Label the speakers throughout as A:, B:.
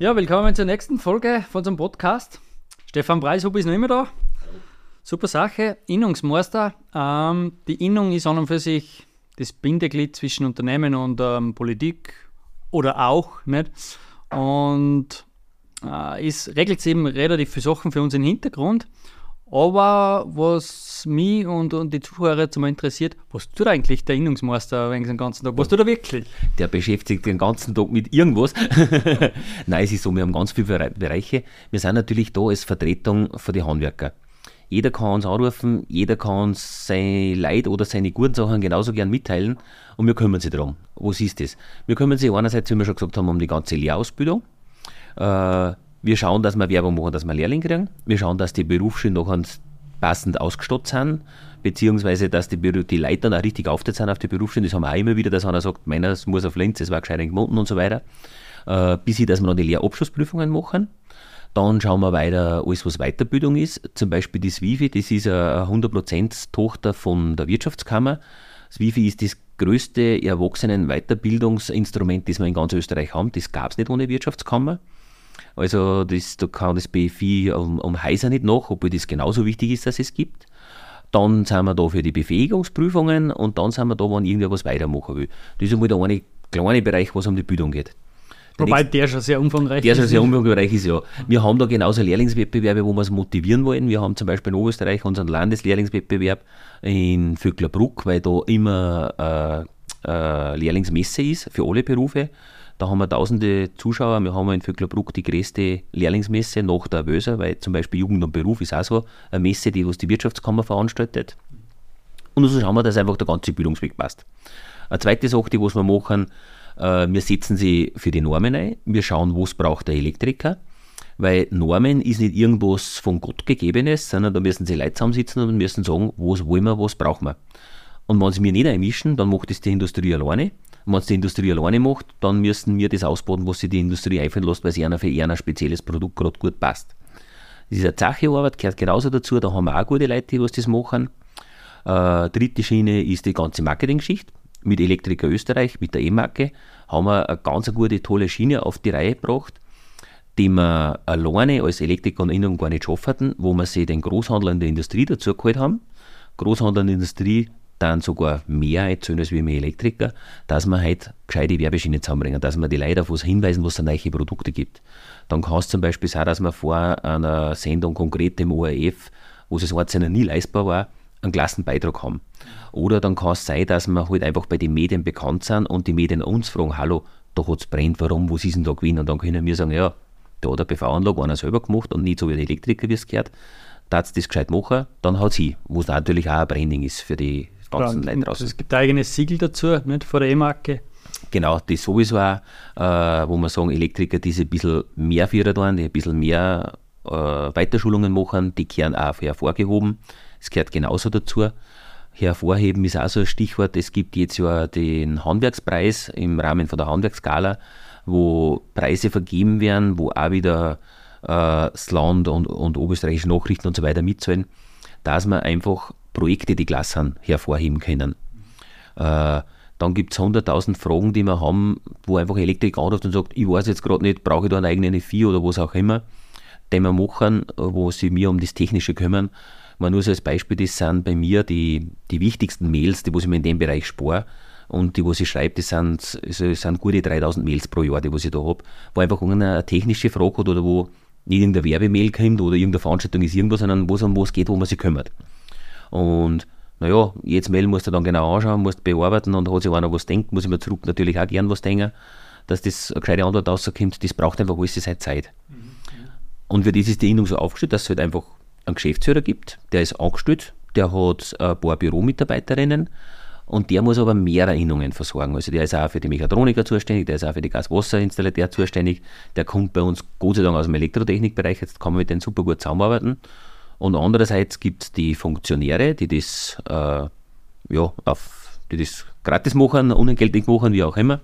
A: Ja, willkommen zur nächsten Folge von unserem Podcast. Stefan Preishub ist noch immer da. Super Sache. Innungsmeister. Ähm, die Innung ist an und für sich das Bindeglied zwischen Unternehmen und ähm, Politik oder auch nicht. Und äh, es regelt eben relativ viele Sachen für uns im Hintergrund. Aber was mich und, und die Zuhörer mal interessiert, was tut eigentlich der Innungsmeister den ganzen Tag? Was tut er wirklich?
B: Der beschäftigt den ganzen Tag mit irgendwas. Nein, es ist so, wir haben ganz viele Bereiche. Wir sind natürlich da als Vertretung für die Handwerker. Jeder kann uns anrufen, jeder kann uns sein Leid oder seine guten Sachen genauso gern mitteilen und wir kümmern sich darum. Was ist das? Wir kümmern sich einerseits, wie wir schon gesagt haben, um die ganze Lehrausbildung. Äh, wir schauen, dass wir Werbung machen, dass wir Lehrling kriegen. Wir schauen, dass die Berufsschulen noch passend ausgestattet sind, beziehungsweise dass die, die Leiter auch richtig aufgeteilt sind auf die Berufsschulen. Das haben wir auch immer wieder, dass einer sagt, meiner muss auf Linz, es war gescheit gemunden und so weiter. Äh, bis hin, dass wir noch die Lehrabschlussprüfungen machen. Dann schauen wir weiter, alles was Weiterbildung ist. Zum Beispiel das WIFI, das ist eine 100% Tochter von der Wirtschaftskammer. Das WIFI ist das größte Erwachsenen-Weiterbildungsinstrument, das wir in ganz Österreich haben. Das gab es nicht ohne Wirtschaftskammer. Also das, da kann das BFI um, um Heiser nicht nach, obwohl das genauso wichtig ist, dass es gibt. Dann sind wir da für die Befähigungsprüfungen und dann sind wir da, wenn irgendwer was weitermachen will. Das ist einmal der eine kleine Bereich, was um die Bildung geht.
A: Der Wobei nächste, der schon sehr umfangreich
B: der ist. Der schon sehr umfangreich ist, ja. Wir haben da genauso Lehrlingswettbewerbe, wo wir es motivieren wollen. Wir haben zum Beispiel in Oberösterreich unseren Landeslehrlingswettbewerb in Vöcklerbruck, weil da immer äh, äh, Lehrlingsmesse ist für alle Berufe. Da haben wir tausende Zuschauer. Wir haben in Vöcklerbruck die größte Lehrlingsmesse nach der Wöser, weil zum Beispiel Jugend und Beruf ist auch so eine Messe, die was die Wirtschaftskammer veranstaltet. Und so schauen wir, dass einfach der ganze Bildungsweg passt. Eine zweite Sache, die was wir machen, äh, wir setzen sie für die Normen ein. Wir schauen, was braucht der Elektriker. Weil Normen ist nicht irgendwas von Gott gegebenes, sondern da müssen sie Leute zusammensitzen und müssen sagen, was wollen wir, was brauchen wir. Und wenn sie mir nicht einmischen, dann macht es die Industrie alleine. Und wenn es die Industrie alleine macht, dann müssen wir das ausbauen, was sich die Industrie einfallen lässt, weil es einer für ein spezielles Produkt gerade gut passt. Diese Zachearbeit gehört genauso dazu, da haben wir auch gute Leute, die was das machen. Äh, dritte Schiene ist die ganze Marketing-Geschichte. Mit Elektriker Österreich, mit der E-Marke, haben wir eine ganz gute, tolle Schiene auf die Reihe gebracht, die wir alleine als Elektriker und Innung gar nicht schaffen, wo wir sie den Großhandel in der Industrie dazu geholt haben. Großhandel in der Industrie dann sogar mehr erzählen als wir Elektriker, dass wir halt gescheite Werbeschienen zusammenbringen, dass wir die Leute auf was hinweisen, was es neue Produkte gibt. Dann kann es zum Beispiel sein, dass wir vor einer Sendung konkret im ORF, wo es einzelner nie leistbar war, einen klassen Beitrag haben. Oder dann kann es sein, dass wir halt einfach bei den Medien bekannt sind und die Medien uns fragen, hallo, da hat es brennt, warum, was ist denn da gewesen? Und dann können wir sagen, ja, da hat der PV-Anlage einer selber gemacht und nicht so wie der Elektriker, wie es gehört. Da hat das gescheit machen, dann hat sie, wo es natürlich auch ein Branding ist für die
A: ganzen Leute draußen. Es gibt ein eigenes Siegel dazu, nicht von der E-Marke.
B: Genau, das sowieso auch, äh, wo man sagen, Elektriker, die ein bisschen mehr Führer tun, die ein bisschen mehr äh, Weiterschulungen machen, die kehren auch hervorgehoben. Es gehört genauso dazu. Hervorheben ist auch so ein Stichwort. Es gibt jetzt ja den Handwerkspreis im Rahmen von der Handwerksskala, wo Preise vergeben werden, wo auch wieder äh, das Land und, und oberösterreichische Nachrichten und so weiter mitzahlen, dass man einfach Projekte, die klasse sind, hervorheben können. Äh, dann gibt es 100.000 Fragen, die wir haben, wo einfach Elektriker anruft und sagt, ich weiß jetzt gerade nicht, brauche ich da einen eigenen FI oder was auch immer, den wir machen, wo sie mir um das Technische kümmern. Mal nur so als Beispiel, das sind bei mir die, die wichtigsten Mails, die wo ich mir in dem Bereich spare. Und die, wo ich schreibe, das sind, also sind gute 3000 Mails pro Jahr, die was ich da habe, wo einfach eine technische Frage hat oder wo nicht irgendeine Werbemail kommt oder irgendeine Veranstaltung ist irgendwas, sondern wo es um was geht, wo man sich kümmert. Und naja, jetzt Mail musst du dann genau anschauen, musst bearbeiten und hat sich einer was denkt, muss ich mir zurück natürlich auch gern was denken, dass das eine gescheite Antwort rauskommt, das braucht einfach alles seine Zeit. Mhm. Und für das ist die Innung so aufgestellt, dass es halt einfach einen Geschäftsführer gibt, der ist angestellt, der hat ein paar Büromitarbeiterinnen und der muss aber mehrere Innungen versorgen. Also der ist auch für die Mechatroniker zuständig, der ist auch für die Gaswasserinstallateur zuständig, der kommt bei uns Gott sei Dank aus dem Elektrotechnikbereich, jetzt kann man mit denen super gut zusammenarbeiten. Und andererseits gibt es die Funktionäre, die das, äh, ja, auf, die das gratis machen, unentgeltlich machen, wie auch immer.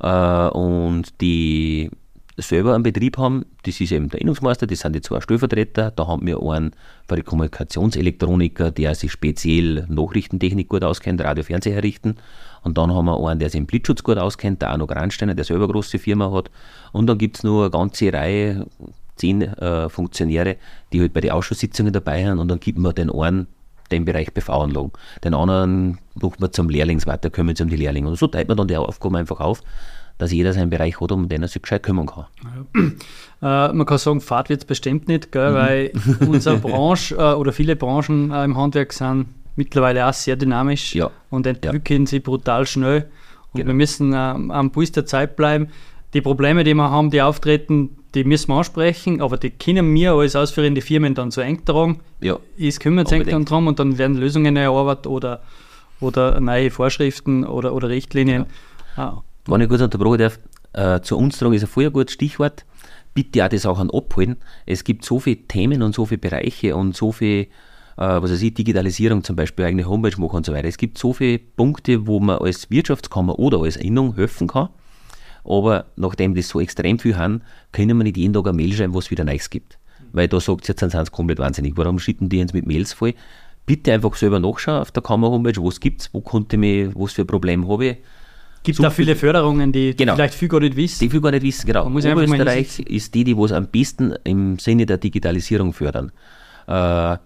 B: Äh, und die selber einen Betrieb haben, das ist eben der Innungsmeister, das sind die zwei Stellvertreter, da haben wir einen für die Kommunikationselektroniker, der sich speziell Nachrichtentechnik gut auskennt, Radio, Fernseher richten. Und dann haben wir einen, der sich im Blitzschutz gut auskennt, der Arno Gransteiner, der selber eine große Firma hat. Und dann gibt es noch eine ganze Reihe, zehn äh, Funktionäre, die halt bei den Ausschusssitzungen dabei sind und dann gibt man den einen den Bereich BV-Anlagen. Den anderen macht man zum Lehrlings weiter, kümmert sich um die Lehrlinge. Und so teilt man dann die Aufgaben einfach auf, dass jeder seinen Bereich hat, um den er sich gescheit kümmern kann.
A: Ja. Äh, man kann sagen, Fahrt wird es bestimmt nicht, gell, mhm. weil unsere Branche äh, oder viele Branchen äh, im Handwerk sind mittlerweile auch sehr dynamisch
B: ja.
A: und entwickeln ja. sich brutal schnell. Und genau. wir müssen äh, am Puls der Zeit bleiben. Die Probleme, die wir haben, die auftreten, die müssen wir ansprechen, aber die können wir als ausführende Firmen dann so eng tragen.
B: Ja.
A: Es kümmert sich dann drum und dann werden Lösungen erarbeitet oder, oder neue Vorschriften oder, oder Richtlinien.
B: Ja. Ah. Wenn ich kurz unterbrechen darf, äh, zu uns tragen ist ein vorher gutes Stichwort. Bitte auch das auch an abholen. Es gibt so viele Themen und so viele Bereiche und so viele äh, was weiß ich, Digitalisierung zum Beispiel, eigene Homepage machen und so weiter. Es gibt so viele Punkte, wo man als Wirtschaftskammer oder als Innung helfen kann. Aber nachdem das so extrem viel haben, können wir nicht jeden Tag eine Mail schreiben, was wieder Neues gibt. Weil da sagt jetzt, sind sie komplett wahnsinnig. Warum schicken die uns mit Mails voll? Bitte einfach selber nachschauen auf der Kammer-Homepage, was gibt es, wo konnte mich, was für Probleme habe ich.
A: Gibt da viele Förderungen, die
B: genau.
A: vielleicht viel gar nicht wissen?
B: Die viel gar nicht wissen, genau.
A: muss Oberösterreich
B: ist die, die was am besten im Sinne der Digitalisierung fördern. Äh,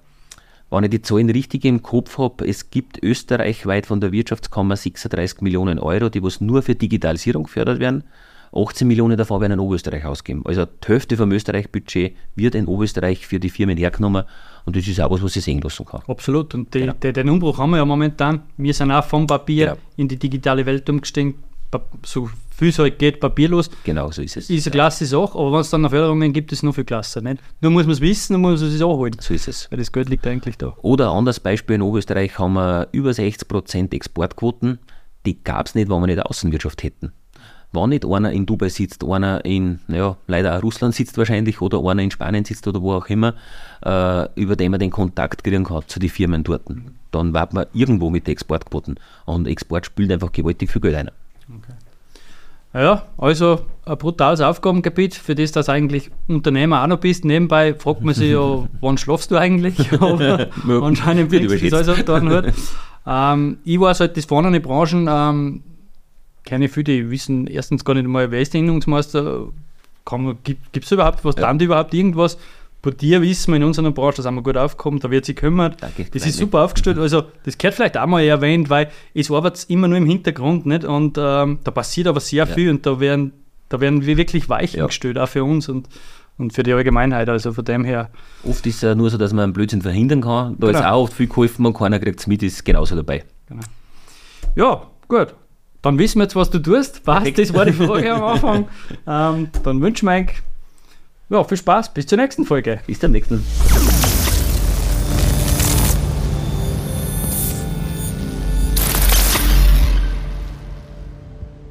B: wenn ich die Zahlen richtig im Kopf habe, es gibt österreichweit von der Wirtschaftskammer 36 Millionen Euro, die was nur für Digitalisierung gefördert werden. 18 Millionen davon werden in Oberösterreich ausgegeben. Also die Hälfte vom Österreich-Budget wird in Oberösterreich für die Firmen hergenommen und das ist auch was, was ich sehen lassen kann.
A: Absolut. Und die, genau. die, den Umbruch haben wir ja momentan. Wir sind auch vom Papier genau. in die digitale Welt umgestiegen. So viel es halt geht, papierlos.
B: Genau, so ist es.
A: Ist eine klasse Sache, aber wenn es dann noch Förderungen gibt, ist es noch viel klasse. Nicht? Nur muss man es wissen, dann muss man es auch holen.
B: So ist es.
A: Weil das Geld liegt eigentlich da.
B: Oder ein anderes Beispiel, in Oberösterreich haben wir über 60% Exportquoten. Die gab es nicht, wenn wir nicht Außenwirtschaft hätten. Wenn nicht einer in Dubai sitzt, einer in, naja, leider auch Russland sitzt wahrscheinlich oder einer in Spanien sitzt oder wo auch immer, äh, über den man den Kontakt kriegen kann zu den Firmen dort, dann warten wir irgendwo mit den Exportquoten. Und Export spielt einfach gewaltig viel Geld ein. Okay.
A: Ja, also ein brutales Aufgabengebiet, für das du eigentlich Unternehmer auch noch bist. Nebenbei fragt man sich ja, wann schlafst du eigentlich? Aber anscheinend bringt sich das also da nicht. Ähm, ich weiß halt, das vorne Branchen, ähm, keine viele, die wissen erstens gar nicht mal, wer ist der Innungsmeister, gibt es überhaupt was, ja. dann überhaupt irgendwas? Bei dir wissen wir in unserer Branche, da sind wir gut aufgekommen, da wird sich kümmert. Danke, das ist super aufgestellt. Also, das gehört vielleicht auch mal erwähnt, weil es arbeitet immer nur im Hintergrund nicht und ähm, da passiert aber sehr ja. viel und da werden, da werden wir wirklich Weichen ja. gestellt, auch für uns und, und für die Allgemeinheit. Also von dem her.
B: Oft ist es ja nur so, dass man einen Blödsinn verhindern kann. Da genau. ist auch oft viel geholfen und keiner kriegt es mit, ist genauso dabei. Genau.
A: Ja, gut. Dann wissen wir jetzt, was du tust. Passt, das war die Frage am Anfang. ähm, dann wünschen wir euch ja, viel Spaß. Bis zur nächsten Folge.
B: Bis zum nächsten.